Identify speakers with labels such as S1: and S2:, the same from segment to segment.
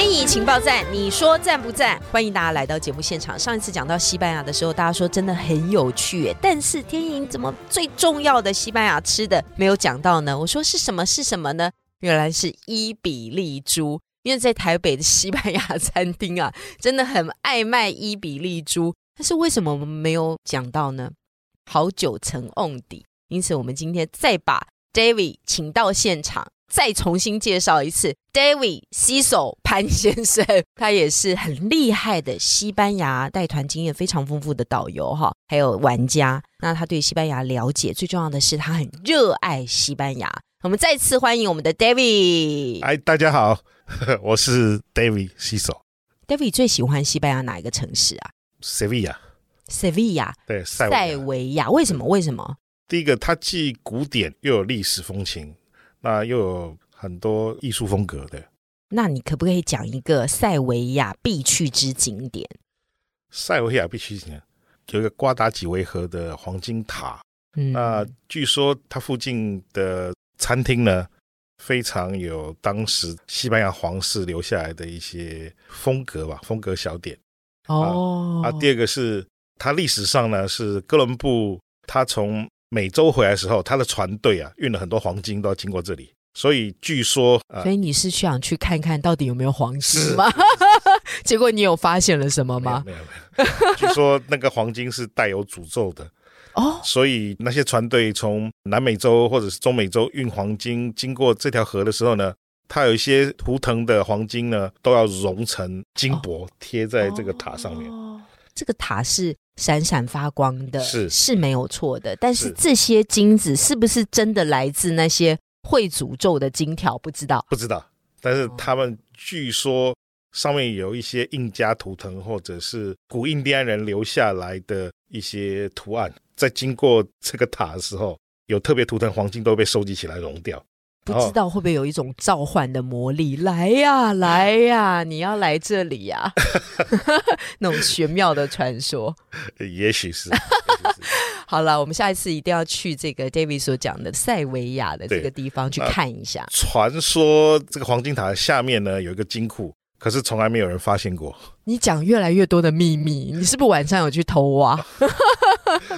S1: 天意情报站，你说赞不赞？欢迎大家来到节目现场。上一次讲到西班牙的时候，大家说真的很有趣，但是天意怎么最重要的西班牙吃的没有讲到呢？我说是什么？是什么呢？原来是伊比利猪。因为在台北的西班牙餐厅啊，真的很爱卖伊比利猪，但是为什么我们没有讲到呢？好久成瓮底，因此我们今天再把 David 请到现场，再重新介绍一次 David 西手 潘先生，他也是很厉害的西班牙带团经验非常丰富的导游哈，还有玩家。那他对西班牙了解，最重要的是他很热爱西班牙。我们再次欢迎我们的 David。
S2: 哎，大家好。我是 David 西手。
S1: David 最喜欢西班牙哪一个城市啊
S2: ？Sevilla。
S1: Sevilla。
S2: 对，
S1: 塞维亚。为什么？为什么？
S2: 第一个，它既古典又有历史风情，那又有很多艺术风格的。
S1: 那你可不可以讲一个塞维亚必去之景点？
S2: 塞维亚必去景点有一个瓜达几维河的黄金塔。嗯，那据说它附近的餐厅呢？非常有当时西班牙皇室留下来的一些风格吧，风格小点。哦，啊，第二个是它历史上呢是哥伦布他从美洲回来的时候，他的船队啊运了很多黄金都要经过这里，所以据说，
S1: 所以你是想去看看到底有没有黄金吗？结果你有发现了什么吗？
S2: 没有没有，据说那个黄金是带有诅咒的。哦，所以那些船队从南美洲或者是中美洲运黄金经过这条河的时候呢，它有一些图腾的黄金呢，都要熔成金箔贴在这个塔上面。哦，
S1: 这个塔是闪闪发光的，
S2: 是
S1: 是没有错的。但是这些金子是不是真的来自那些会诅咒的金条？不知道，
S2: 不知道。但是他们据说上面有一些印加图腾，或者是古印第安人留下来的一些图案。在经过这个塔的时候，有特别图腾黄金都被收集起来熔掉，
S1: 不知道会不会有一种召唤的魔力？来呀，来呀，你要来这里呀！那种玄妙的传说，
S2: 也许是。
S1: 好了，我们下一次一定要去这个 David 所讲的塞维亚的这个地方去看一下。
S2: 传说这个黄金塔下面呢有一个金库。可是从来没有人发现过。
S1: 你讲越来越多的秘密，你是不是晚上有去偷挖？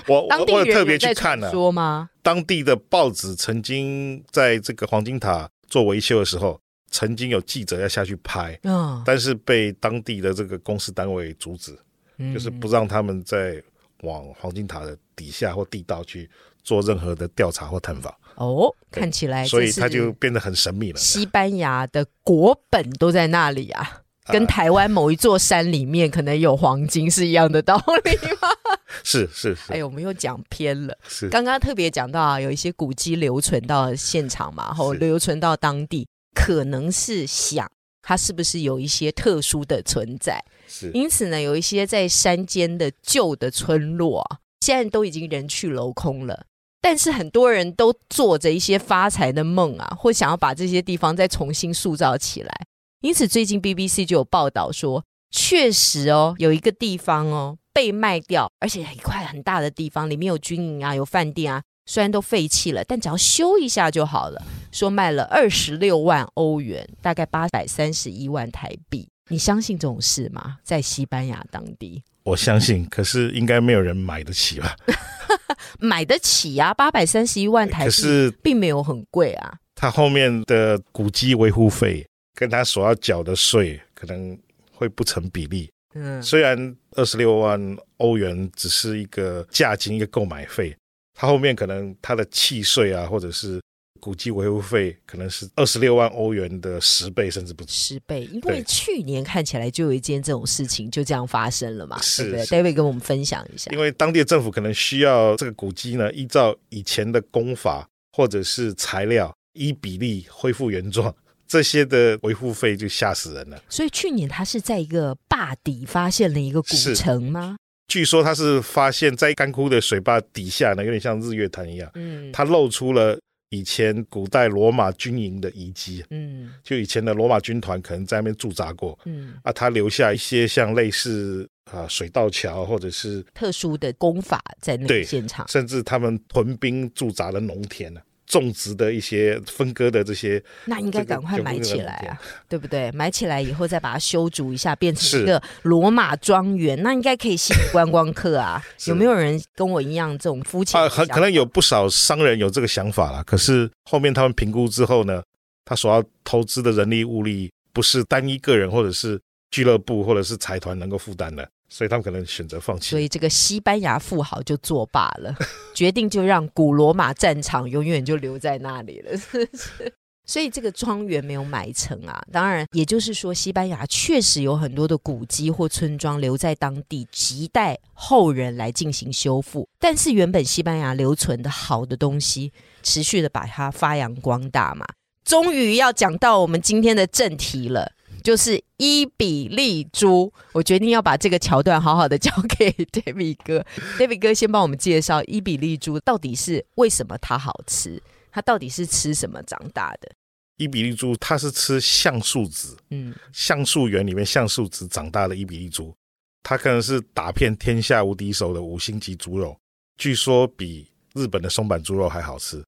S2: 我我特别去
S1: 看了。说吗？
S2: 当地的报纸曾经在这个黄金塔做维修的时候，曾经有记者要下去拍，嗯，但是被当地的这个公司单位阻止，就是不让他们再往黄金塔的底下或地道去做任何的调查或探访。
S1: 哦，看起来，
S2: 所以它就变得很神秘了。
S1: 西班牙的国本都在那里啊，跟台湾某一座山里面可能有黄金是一样的道理吗？
S2: 是是。
S1: 哎，我们又讲偏了。
S2: 是。
S1: 刚刚特别讲到啊，有一些古迹留存到现场嘛，后留存到当地，可能是想它是不是有一些特殊的存在。
S2: 是。
S1: 因此呢，有一些在山间的旧的村落啊，现在都已经人去楼空了。但是很多人都做着一些发财的梦啊，或想要把这些地方再重新塑造起来。因此，最近 BBC 就有报道说，确实哦，有一个地方哦被卖掉，而且一块很大的地方，里面有军营啊，有饭店啊，虽然都废弃了，但只要修一下就好了。说卖了二十六万欧元，大概八百三十一万台币。你相信这种事吗？在西班牙当地，
S2: 我相信，可是应该没有人买得起吧？
S1: 买得起呀，八百三十一万台币，并没有很贵啊。
S2: 它后面的古迹维护费跟他所要缴的税可能会不成比例。嗯，虽然二十六万欧元只是一个价金，一个购买费，他后面可能他的契税啊，或者是。古迹维护费可能是二十六万欧元的十倍，甚至不止
S1: 十倍。因为去年看起来就有一件这种事情就这样发生了嘛，
S2: 是
S1: 对？David 跟我们分享一下。
S2: 因为当地的政府可能需要这个古迹呢，依照以前的工法或者是材料，依比例恢复原状，这些的维护费就吓死人了。
S1: 所以去年他是在一个坝底发现了一个古城吗？
S2: 据说他是发现，在干枯的水坝底下呢，有点像日月潭一样，嗯，它露出了以前古代罗马军营的遗迹，嗯，就以前的罗马军团可能在那边驻扎过，嗯，啊，他留下一些像类似啊水道桥或者是
S1: 特殊的功法在那个现场，
S2: 甚至他们屯兵驻扎的农田呢。种植的一些分割的这些，
S1: 那应该赶快买起来啊，对不对？买起来以后再把它修筑一下，变成一个罗马庄园，那应该可以吸引观光客啊。有没有人跟我一样这种肤浅？啊，
S2: 很可能有不少商人有这个想法了。可是后面他们评估之后呢，他所要投资的人力物力不是单一个人或者是俱乐部或者是财团能够负担的。所以他们可能选择放弃。
S1: 所以这个西班牙富豪就作罢了，决定就让古罗马战场永远就留在那里了。所以这个庄园没有买成啊。当然，也就是说，西班牙确实有很多的古迹或村庄留在当地，亟待后人来进行修复。但是原本西班牙留存的好的东西，持续的把它发扬光大嘛。终于要讲到我们今天的正题了。就是伊比利猪，我决定要把这个桥段好好的交给 David 哥。David 哥先帮我们介绍伊比利猪到底是为什么它好吃，它到底是吃什么长大的？
S2: 伊比利猪它是吃橡树籽，嗯，橡树园里面橡树籽长大的伊比利猪，它可能是打遍天下无敌手的五星级猪肉，据说比日本的松板猪肉还好吃。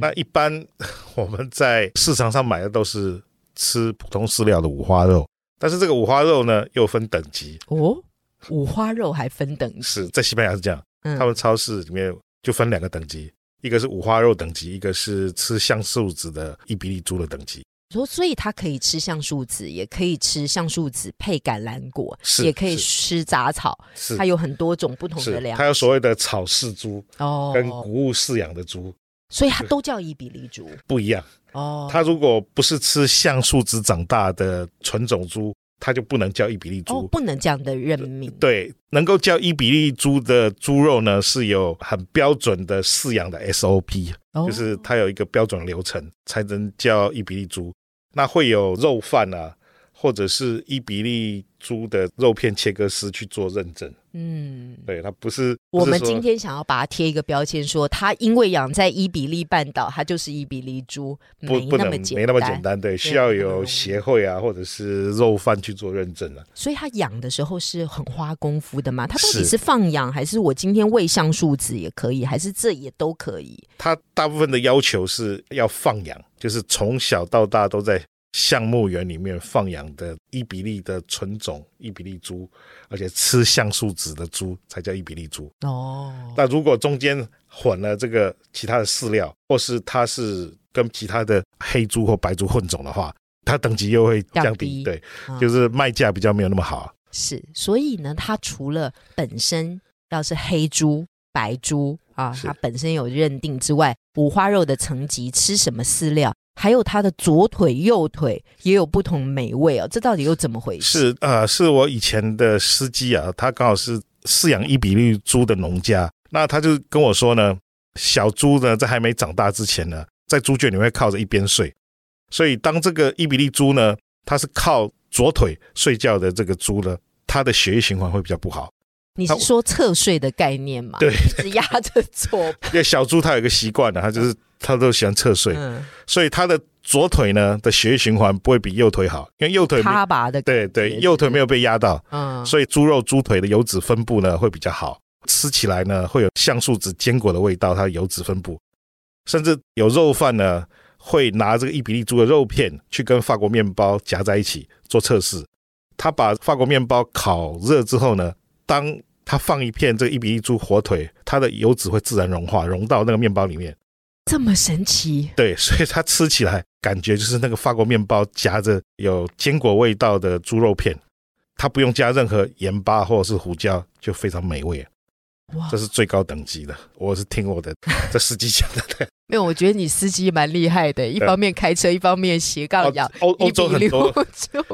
S2: 那一般 我们在市场上买的都是。吃普通饲料的五花肉，但是这个五花肉呢又分等级哦。
S1: 五花肉还分等级？
S2: 是在西班牙是这样，他们超市里面就分两个等级，一个是五花肉等级，一个是吃橡树子的伊比利猪的等级。
S1: 说，所以它可以吃橡树籽，也可以吃橡树籽配橄榄果，也可以吃杂草。是它有很多种不同的粮。
S2: 它有所谓的草饲猪哦，跟谷物饲养的猪，
S1: 所以它都叫伊比利猪，
S2: 不一样。哦，它如果不是吃橡树枝长大的纯种猪，它就不能叫伊比利猪，
S1: 不能这样的任命。
S2: 对，能够叫伊比利猪的猪肉呢，是有很标准的饲养的 SOP，就是它有一个标准流程才能叫伊比利猪。那会有肉贩啊。或者是伊比利猪的肉片切割师去做认证，嗯，对，它不是
S1: 我们今天想要把它贴一个标签，说它因为养在伊比利半岛，它就是伊比利猪，
S2: 不不能没那么简单，对，需要有协会啊，或者是肉贩去做认证啊。
S1: 所以它养的时候是很花功夫的嘛？它到底是放养，还是我今天喂橡树籽也可以，还是这也都可以？
S2: 它大部分的要求是要放养，就是从小到大都在。橡木园里面放养的伊比利的纯种伊比利猪，而且吃橡树籽的猪才叫伊比利猪。哦，那如果中间混了这个其他的饲料，或是它是跟其他的黑猪或白猪混种的话，它等级又会降低。对，就是卖价比较没有那么好。
S1: 是，所以呢，它除了本身要是黑猪、白猪啊，它本身有认定之外，五花肉的层级吃什么饲料？还有它的左腿、右腿也有不同美味哦，这到底又怎么回
S2: 事？是呃，是我以前的司机啊，他刚好是饲养伊比利猪的农家，那他就跟我说呢，小猪呢在还没长大之前呢，在猪圈里面靠着一边睡，所以当这个伊比利猪呢，它是靠左腿睡觉的这个猪呢，它的血液循环会比较不好。
S1: 你是说侧睡的概念吗？
S2: 对，
S1: 是压着左。
S2: 因为小猪它有一个习惯的，它就是它都喜欢侧睡，所以他的左腿呢的血液循环不会比右腿好，因为右腿
S1: 塌拔的，
S2: 对对，右腿没有被压到，嗯，所以猪肉猪腿的油脂分布呢会比较好，吃起来呢会有橡树籽坚果的味道，它的油脂分布，甚至有肉贩呢会拿这个伊比利猪的肉片去跟法国面包夹在一起做测试，他把法国面包烤热之后呢。当他放一片这个伊比利猪火腿，它的油脂会自然融化，融到那个面包里面，
S1: 这么神奇？
S2: 对，所以它吃起来感觉就是那个法国面包夹着有坚果味道的猪肉片，它不用加任何盐巴或者是胡椒，就非常美味。哇这是最高等级的，我是听我的这司机讲的。
S1: 没有，我觉得你司机蛮厉害的，一方面开车，一方面斜杠养。
S2: 欧欧洲很多，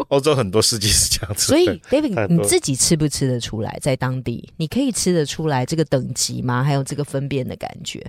S2: 欧洲很多司机是这样子。
S1: 所以，David，你自己吃不吃得出来？在当地，你可以吃得出来这个等级吗？还有这个分辨的感觉？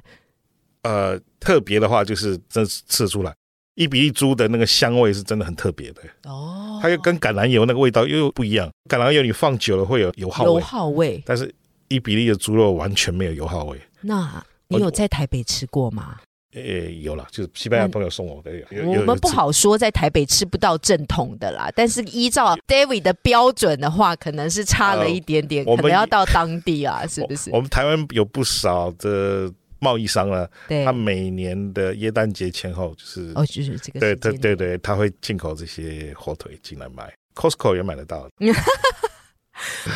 S2: 呃，特别的话就是真吃出来。伊比利猪的那个香味是真的很特别的哦，它又跟橄榄油那个味道又不一样。橄榄油你放久了会有油耗味，
S1: 油耗味，
S2: 但是伊比利的猪肉完全没有油耗味。
S1: 那你有在台北吃过吗？
S2: 呃，有了，就是西班牙朋友送我的。
S1: 我们不好说在台北吃不到正统的啦，但是依照 David 的标准的话，可能是差了一点点，可能要到当地啊，是不是？
S2: 我们台湾有不少的贸易商呢，他每年的耶诞节前后就是
S1: 哦，就是这个
S2: 对对对对，他会进口这些火腿进来卖，Costco 也买得到。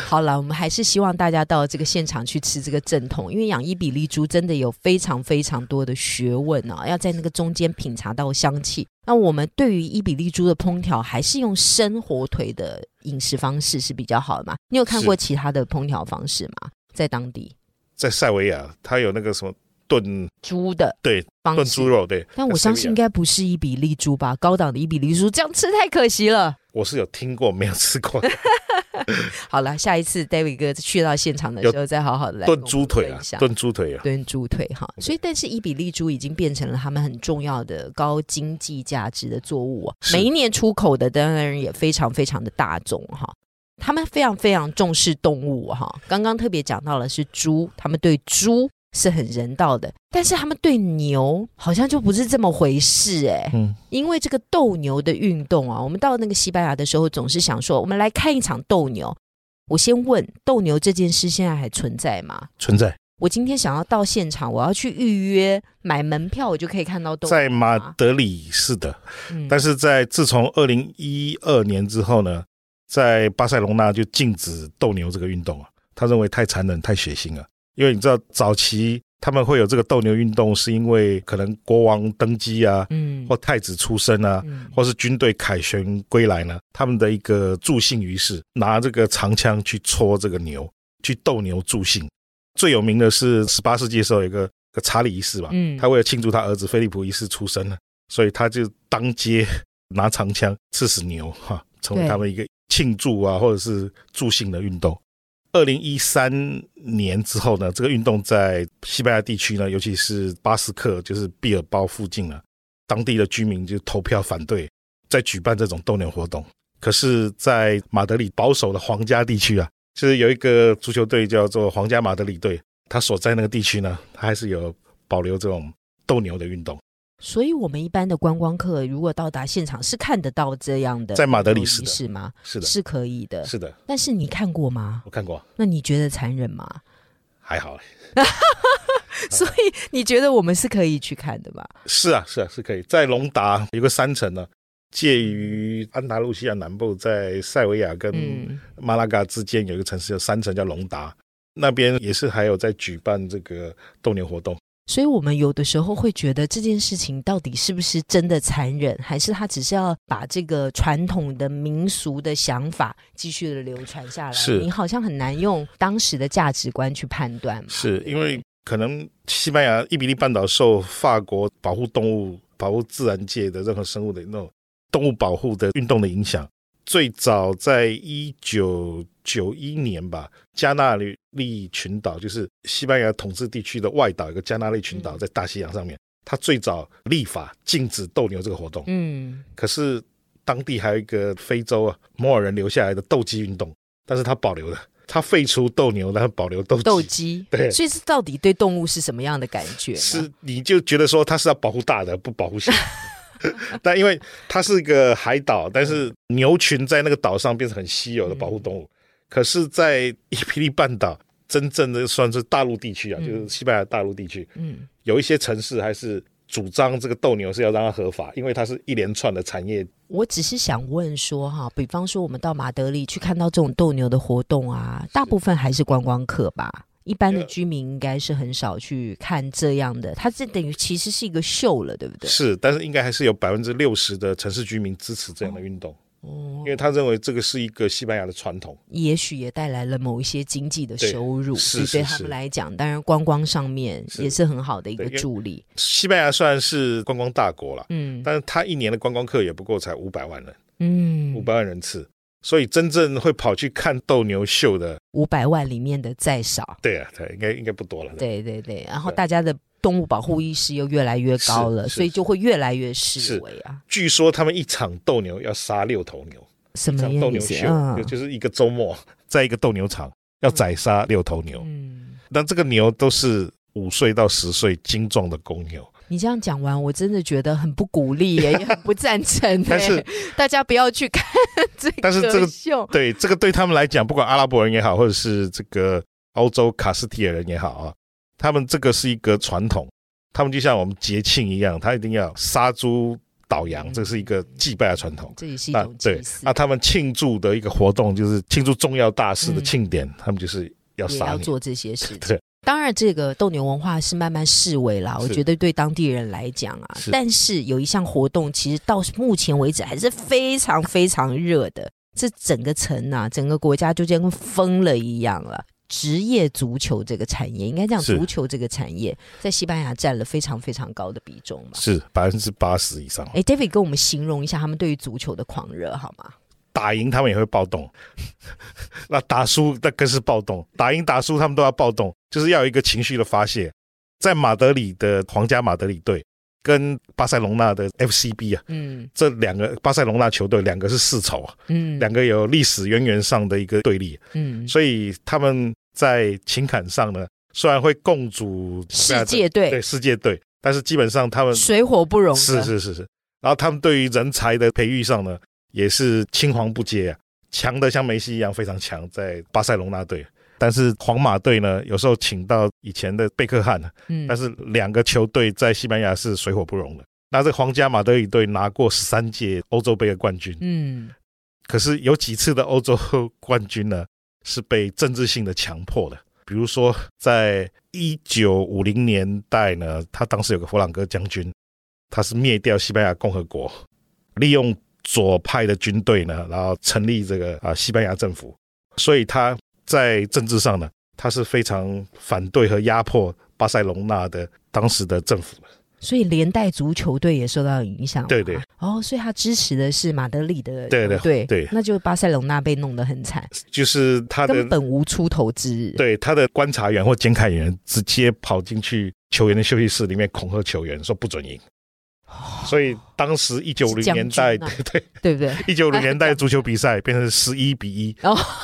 S1: 好了，我们还是希望大家到这个现场去吃这个正统，因为养伊比利猪真的有非常非常多的学问啊，要在那个中间品尝到香气。那我们对于伊比利猪的烹调，还是用生火腿的饮食方式是比较好的嘛？你有看过其他的烹调方式吗？在当地，
S2: 在塞维亚，它有那个什么炖
S1: 猪的，
S2: 对，炖猪肉，对。
S1: 但我相信应该不是伊比利猪吧？高档的伊比利猪这样吃太可惜了。
S2: 我是有听过，没有吃过。
S1: 好了，下一次 David 哥去到现场的时候，再好好的来
S2: 炖猪腿啊，炖猪腿啊，
S1: 炖猪腿哈。所以，但是伊比利猪已经变成了他们很重要的高经济价值的作物啊。每一年出口的当然也非常非常的大众哈。他们非常非常重视动物哈。刚刚特别讲到了是猪，他们对猪。是很人道的，但是他们对牛好像就不是这么回事哎。嗯，因为这个斗牛的运动啊，我们到那个西班牙的时候，总是想说，我们来看一场斗牛。我先问，斗牛这件事现在还存在吗？
S2: 存在。
S1: 我今天想要到现场，我要去预约买门票，我就可以看到斗。
S2: 在马德里是的，但是在自从二零一二年之后呢，在巴塞隆纳就禁止斗牛这个运动啊，他认为太残忍、太血腥了。因为你知道，早期他们会有这个斗牛运动，是因为可能国王登基啊，嗯，或太子出生啊，或是军队凯旋归来呢，他们的一个助兴仪式，拿这个长枪去戳这个牛，去斗牛助兴。最有名的是十八世纪的时候，有个个查理一世吧，嗯，他为了庆祝他儿子菲利普一世出生了，所以他就当街 拿长枪刺死牛，哈，成为他们一个庆祝啊，或者是助兴的运动。二零一三年之后呢，这个运动在西班牙地区呢，尤其是巴斯克，就是毕尔包附近呢，当地的居民就投票反对在举办这种斗牛活动。可是，在马德里保守的皇家地区啊，就是有一个足球队叫做皇家马德里队，他所在那个地区呢，他还是有保留这种斗牛的运动。
S1: 所以，我们一般的观光客如果到达现场，是看得到这样的
S2: 在马德里是
S1: 是吗？
S2: 是的，
S1: 是可以的，
S2: 是的。
S1: 但是你看过吗？
S2: 我看过。
S1: 那你觉得残忍吗？
S2: 还好。
S1: 所以你觉得我们是可以去看的吧？
S2: 是啊，是啊，是可以。在隆达有个山城呢，介于安达卢西亚南部，在塞维亚跟马拉嘎之间有一个城市叫山城，叫隆达。那边也是还有在举办这个斗牛活动。
S1: 所以，我们有的时候会觉得这件事情到底是不是真的残忍，还是他只是要把这个传统的民俗的想法继续的流传下来？
S2: 是
S1: 你好像很难用当时的价值观去判断。
S2: 是因为可能西班牙伊比利半岛受法国保护动物、保护自然界的任何生物的那种动物保护的运动的影响。最早在一九九一年吧，加纳利群岛就是西班牙统治地区的外岛，一个加纳利群岛在大西洋上面。它最早立法禁止斗牛这个活动。嗯，可是当地还有一个非洲啊摩尔人留下来的斗鸡运动，但是他保留了，他废除斗牛，然后保留斗
S1: 斗鸡。对，所以是到底对动物是什么样的感觉？
S2: 是你就觉得说它是要保护大的，不保护小。但因为它是一个海岛，但是牛群在那个岛上变成很稀有的保护动物。可是，在伊比利半岛，真正的算是大陆地区啊，就是西班牙大陆地区，嗯，有一些城市还是主张这个斗牛是要让它合法，因为它是一连串的产业。
S1: 我只是想问说哈，比方说我们到马德里去看到这种斗牛的活动啊，大部分还是观光客吧？一般的居民应该是很少去看这样的，它这等于其实是一个秀了，对不对？
S2: 是，但是应该还是有百分之六十的城市居民支持这样的运动，哦，因为他认为这个是一个西班牙的传统，
S1: 也许也带来了某一些经济的收入，
S2: 是
S1: 对他们来讲，当然观光上面也是很好的一个助力。
S2: 西班牙虽然是观光大国了，嗯，但是他一年的观光客也不过才五百万人，嗯，五百万人次。所以真正会跑去看斗牛秀的
S1: 五百万里面的再少，
S2: 对啊，对，应该应该不多了。
S1: 对。对对，然后大家的动物保护意识又越来越高了，所以就会越来越示威啊。
S2: 据说他们一场斗牛要杀六头牛，
S1: 什么
S2: 斗牛秀，就是一个周末在一个斗牛场要宰杀六头牛。嗯，那这个牛都是五岁到十岁精壮的公牛。
S1: 你这样讲完，我真的觉得很不鼓励，也很不赞成。
S2: 但是
S1: 大家不要去看这个。
S2: 但是这个对这个对他们来讲，不管阿拉伯人也好，或者是这个欧洲卡斯提尔人也好啊，他们这个是一个传统，他们就像我们节庆一样，他一定要杀猪倒羊，这是一个祭拜的传统。
S1: 这也是一种对。
S2: 那他们庆祝的一个活动，就是庆祝重要大事的庆典，他们就是要杀，
S1: 要做这些事。
S2: 对。
S1: 当然，这个斗牛文化是慢慢式微了。我觉得对当地人来讲啊，但是有一项活动，其实到目前为止还是非常非常热的。这整个城啊，整个国家就像跟疯了一样了。职业足球这个产业，应该讲足球这个产业，在西班牙占了非常非常高的比重嘛？
S2: 是百分之八十以上。
S1: 哎，David，跟我们形容一下他们对于足球的狂热好吗？
S2: 打赢他们也会暴动，那打输那更是暴动。打赢打输他们都要暴动，就是要有一个情绪的发泄。在马德里的皇家马德里队跟巴塞隆纳的 FCB 啊，嗯，这两个巴塞隆纳球队两个是世仇啊，嗯，两个有历史渊源上的一个对立，嗯，所以他们在情感上呢，虽然会共组
S1: 世界队，
S2: 对世界队，但是基本上他们
S1: 水火不容。
S2: 是是是是，然后他们对于人才的培育上呢。也是青黄不接啊，强的像梅西一样非常强，在巴塞隆纳队。但是皇马队呢，有时候请到以前的贝克汉，嗯，但是两个球队在西班牙是水火不容的。那这皇家马德里队拿过十三届欧洲杯的冠军，嗯，可是有几次的欧洲冠军呢，是被政治性的强迫的。比如说，在一九五零年代呢，他当时有个弗朗哥将军，他是灭掉西班牙共和国，利用。左派的军队呢，然后成立这个啊西班牙政府，所以他在政治上呢，他是非常反对和压迫巴塞隆纳的当时的政府的，
S1: 所以连带足球队也受到影响。
S2: 对对，
S1: 哦，所以他支持的是马德里的
S2: 对
S1: 对
S2: 对，
S1: 那就巴塞隆纳被弄得很惨，
S2: 就是他
S1: 根本无出头之日。
S2: 对，他的观察员或监看员直接跑进去球员的休息室里面恐吓球员，说不准赢。所以当时一九零年代，对
S1: 对对不对？
S2: 一九零年代足球比赛变成十一比一，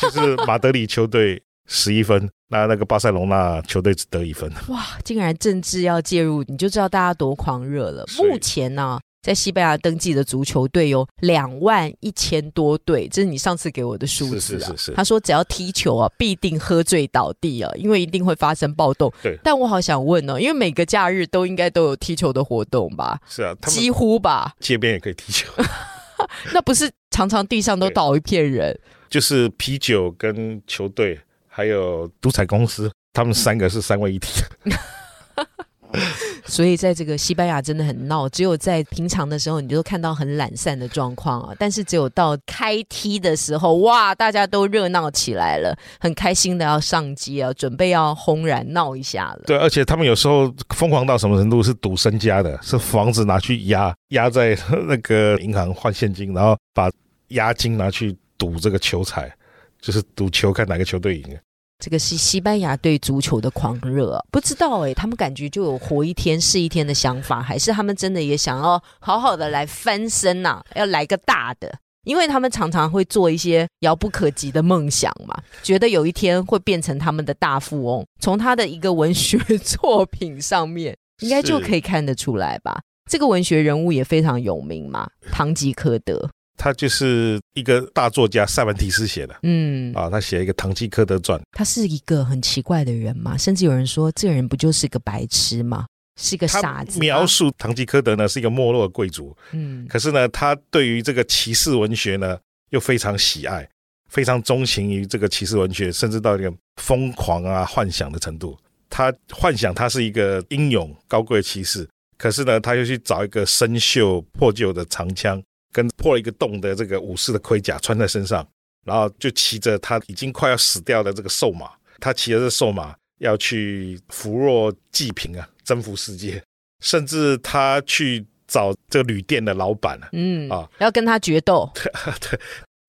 S2: 就是马德里球队十一分，那那个巴塞隆纳球队只得一分。
S1: 哇，竟然政治要介入，你就知道大家多狂热了。目前呢？在西班牙登记的足球队有两万一千多队，这是你上次给我的数字
S2: 啊。
S1: 他说只要踢球啊，必定喝醉倒地啊，因为一定会发生暴动。
S2: 对，
S1: 但我好想问呢，因为每个假日都应该都有踢球的活动吧？
S2: 是啊，
S1: 几乎吧。
S2: 街边也可以踢球，
S1: 那不是常常地上都倒一片人？
S2: 就是啤酒跟球队还有独彩公司，他们三个是三位一体。
S1: 所以在这个西班牙真的很闹，只有在平常的时候，你就看到很懒散的状况啊。但是只有到开踢的时候，哇，大家都热闹起来了，很开心的要上街啊，准备要轰然闹一下了。
S2: 对，而且他们有时候疯狂到什么程度？是赌身家的，是房子拿去压，压在 那个银行换现金，然后把押金拿去赌这个球彩，就是赌球看哪个球队赢。
S1: 这个是西班牙对足球的狂热，不知道哎，他们感觉就有活一天是一天的想法，还是他们真的也想要好好的来翻身呐？要来个大的，因为他们常常会做一些遥不可及的梦想嘛，觉得有一天会变成他们的大富翁。从他的一个文学作品上面，应该就可以看得出来吧？这个文学人物也非常有名嘛，堂吉诃德。
S2: 他就是一个大作家塞万提斯写的，嗯啊，他写一个《堂吉诃德传》。
S1: 他是一个很奇怪的人嘛，甚至有人说这个人不就是个白痴吗？是一个傻子。
S2: 描述堂吉诃德呢是一个没落的贵族，嗯，可是呢，他对于这个骑士文学呢又非常喜爱，非常钟情于这个骑士文学，甚至到一个疯狂啊幻想的程度。他幻想他是一个英勇高贵的骑士，可是呢，他又去找一个生锈破旧的长枪。跟破了一个洞的这个武士的盔甲穿在身上，然后就骑着他已经快要死掉的这个瘦马，他骑着这瘦马要去扶弱济贫啊，征服世界，甚至他去找这个旅店的老板
S1: 嗯啊，要跟他决斗。
S2: 对，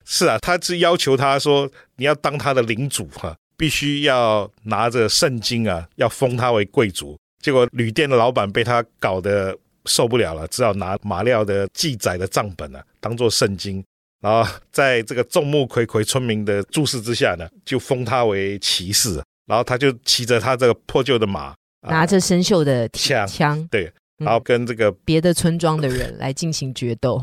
S2: 是啊，他是要求他说你要当他的领主哈，必须要拿着圣经啊，要封他为贵族，结果旅店的老板被他搞得受不了了，只好拿马料的记载的账本啊当做圣经，然后在这个众目睽睽村民的注视之下呢，就封他为骑士，然后他就骑着他这个破旧的马，
S1: 拿着生锈的
S2: 枪
S1: 枪，
S2: 对。然后跟这个
S1: 别的村庄的人来进行决斗，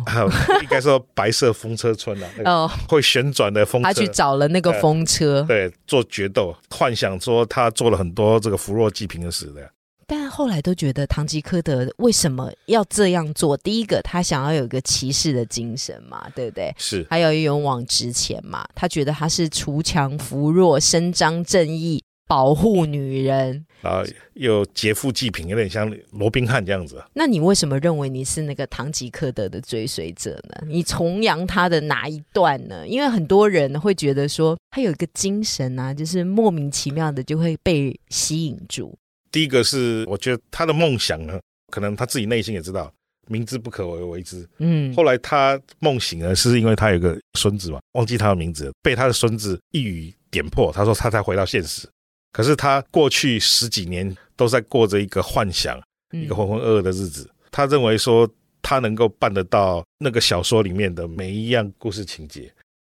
S2: 应该说白色风车村啊，哦，会旋转的风车，
S1: 他去找了那个风车，
S2: 对，做决斗，幻想说他做了很多这个扶弱济贫的事的。
S1: 但后来都觉得堂吉诃德为什么要这样做？第一个，他想要有一个骑士的精神嘛，对不对？
S2: 是，
S1: 还有勇往直前嘛，他觉得他是锄强扶弱，伸张正义。保护女人，
S2: 然后又劫富济贫，有点像罗宾汉这样子。
S1: 那你为什么认为你是那个堂吉诃德的追随者呢？你崇洋他的哪一段呢？因为很多人会觉得说他有一个精神啊，就是莫名其妙的就会被吸引住。
S2: 第一个是我觉得他的梦想呢，可能他自己内心也知道，明知不可为为之。嗯，后来他梦醒了，是因为他有个孙子嘛，忘记他的名字，被他的孙子一语点破，他说他才回到现实。可是他过去十几年都在过着一个幻想，一个浑浑噩噩的日子。他认为说他能够办得到那个小说里面的每一样故事情节，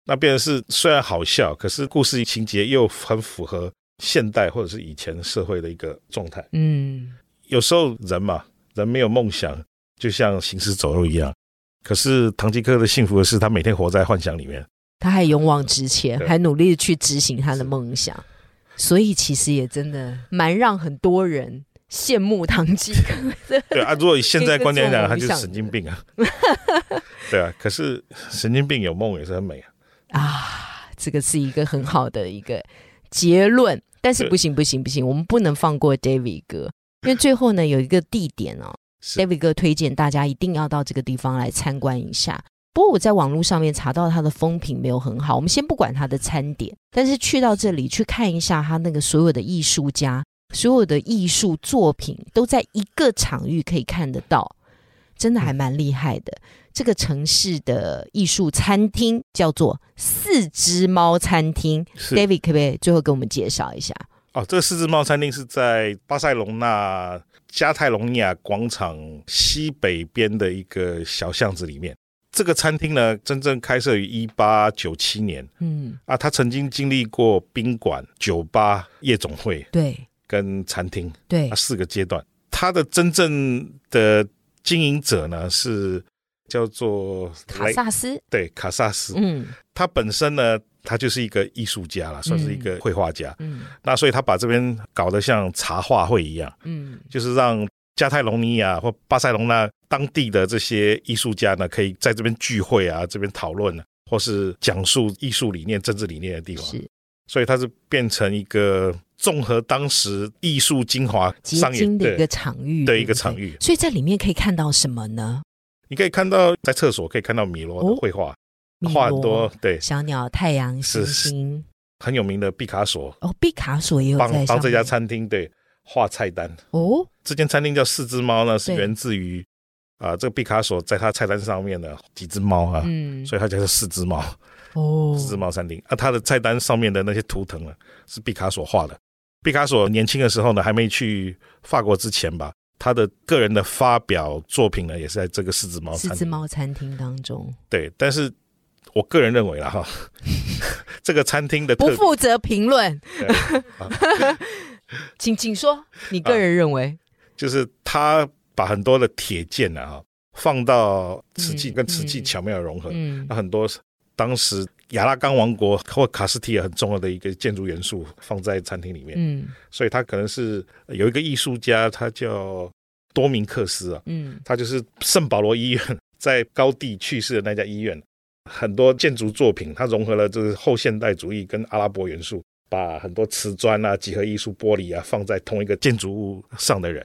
S2: 那变成是虽然好笑，可是故事情节又很符合现代或者是以前社会的一个状态。嗯，有时候人嘛，人没有梦想，就像行尸走肉一样。可是唐吉诃的幸福的是，他每天活在幻想里面，
S1: 他还勇往直前，还努力去执行他的梦想。所以其实也真的蛮让很多人羡慕唐吉诃德。
S2: 对啊，如果以现在观点讲，他就是神经病啊。对啊，可是神经病有梦也是很美
S1: 啊。啊，这个是一个很好的一个结论。但是不行不行不行，我们不能放过 David 哥，因为最后呢有一个地点哦，David 哥推荐大家一定要到这个地方来参观一下。不过我在网络上面查到它的风评没有很好，我们先不管它的餐点，但是去到这里去看一下，它那个所有的艺术家、所有的艺术作品都在一个场域可以看得到，真的还蛮厉害的。这个城市的艺术餐厅叫做四只猫餐厅，David 可不可以最后给我们介绍一下？
S2: 哦，这个四只猫餐厅是在巴塞隆纳加泰隆尼亚广场西北边的一个小巷子里面。这个餐厅呢，真正开设于一八九七年。嗯啊，它曾经经历过宾馆、酒吧、夜总会，
S1: 对，
S2: 跟餐厅，
S1: 对，
S2: 四个阶段。它的真正的经营者呢，是叫做
S1: 卡萨斯，
S2: 对，卡萨斯。嗯，他本身呢，他就是一个艺术家了，算是一个绘画家。嗯，那所以他把这边搞得像茶话会一样。嗯，就是让。加泰隆尼亚或巴塞隆那当地的这些艺术家呢，可以在这边聚会啊，这边讨论啊，或是讲述艺术理念、政治理念的地方。
S1: 是，
S2: 所以它是变成一个综合当时艺术精华
S1: 上演的一个场域
S2: 的一个场域。
S1: 所以在里面可以看到什么呢？
S2: 你可以看到在厕所可以看到米罗的绘画，画很多对。
S1: 小鸟、太阳、星星，
S2: 很有名的毕卡索。
S1: 哦，毕卡索也有帮
S2: 帮这家餐厅对。画菜单。哦，这间餐厅叫四只猫呢，是源自于啊，这个毕卡索在他菜单上面的几只猫啊，嗯，所以他叫做四只猫。哦，四只猫餐厅。啊，他的菜单上面的那些图腾啊，是毕卡索画的。毕卡索年轻的时候呢，还没去法国之前吧，他的个人的发表作品呢，也是在这个四只猫
S1: 四只猫餐厅当中。
S2: 对，但是我个人认为啦哈，这个餐厅的
S1: 不负责评论。请请说，你个人认为，
S2: 就是他把很多的铁剑啊放到瓷器，跟瓷器巧妙融合，那很多当时亚拉冈王国或卡斯提尔很重要的一个建筑元素放在餐厅里面，嗯，所以他可能是有一个艺术家，他叫多明克斯啊，嗯，他就是圣保罗医院在高地去世的那家医院，很多建筑作品，它融合了这个后现代主义跟阿拉伯元素。把很多瓷砖啊、几何艺术、玻璃啊放在同一个建筑物上的人，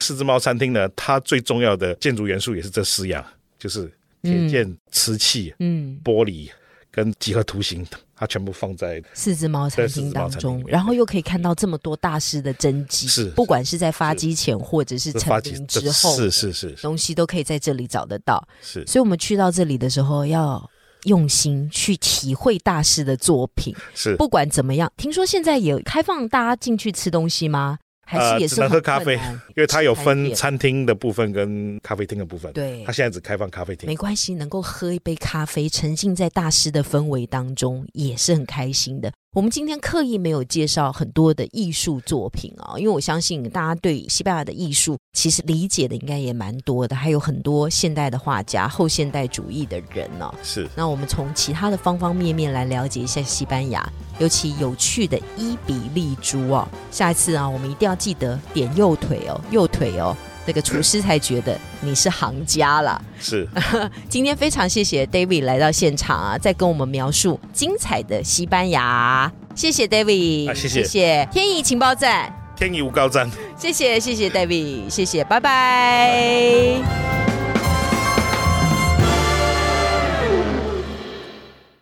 S2: 四只猫餐厅呢，它最重要的建筑元素也是这四样，就是铁件、瓷器、嗯、玻璃跟几何图形，它全部放在
S1: 四只猫餐厅当中，然后又可以看到这么多大师的真迹，
S2: 是
S1: 不管是在发机前或者是成名之后，
S2: 是是是
S1: 东西都可以在这里找得到，
S2: 是，
S1: 所以我们去到这里的时候要。用心去体会大师的作品，
S2: 是
S1: 不管怎么样。听说现在也开放大家进去吃东西吗？还是也是
S2: 能喝咖啡，因为它有分
S1: 餐
S2: 餐厅的部分跟咖啡厅的部分。
S1: 对，
S2: 它现在只开放咖啡厅。
S1: 没关系，能够喝一杯咖啡，沉浸在大师的氛围当中，也是很开心的。我们今天刻意没有介绍很多的艺术作品啊，因为我相信大家对西班牙的艺术其实理解的应该也蛮多的，还有很多现代的画家、后现代主义的人呢。
S2: 是，
S1: 那我们从其他的方方面面来了解一下西班牙，尤其有趣的伊比利猪哦。下一次啊，我们一定要记得点右腿哦，右腿哦。那个厨师才觉得你是行家了。
S2: 是，
S1: 今天非常谢谢 David 来到现场啊，在跟我们描述精彩的西班牙。谢谢 David，
S2: 谢谢谢
S1: 谢天意情报站，
S2: 天意无高站。
S1: 谢谢谢谢 David，谢谢，拜拜。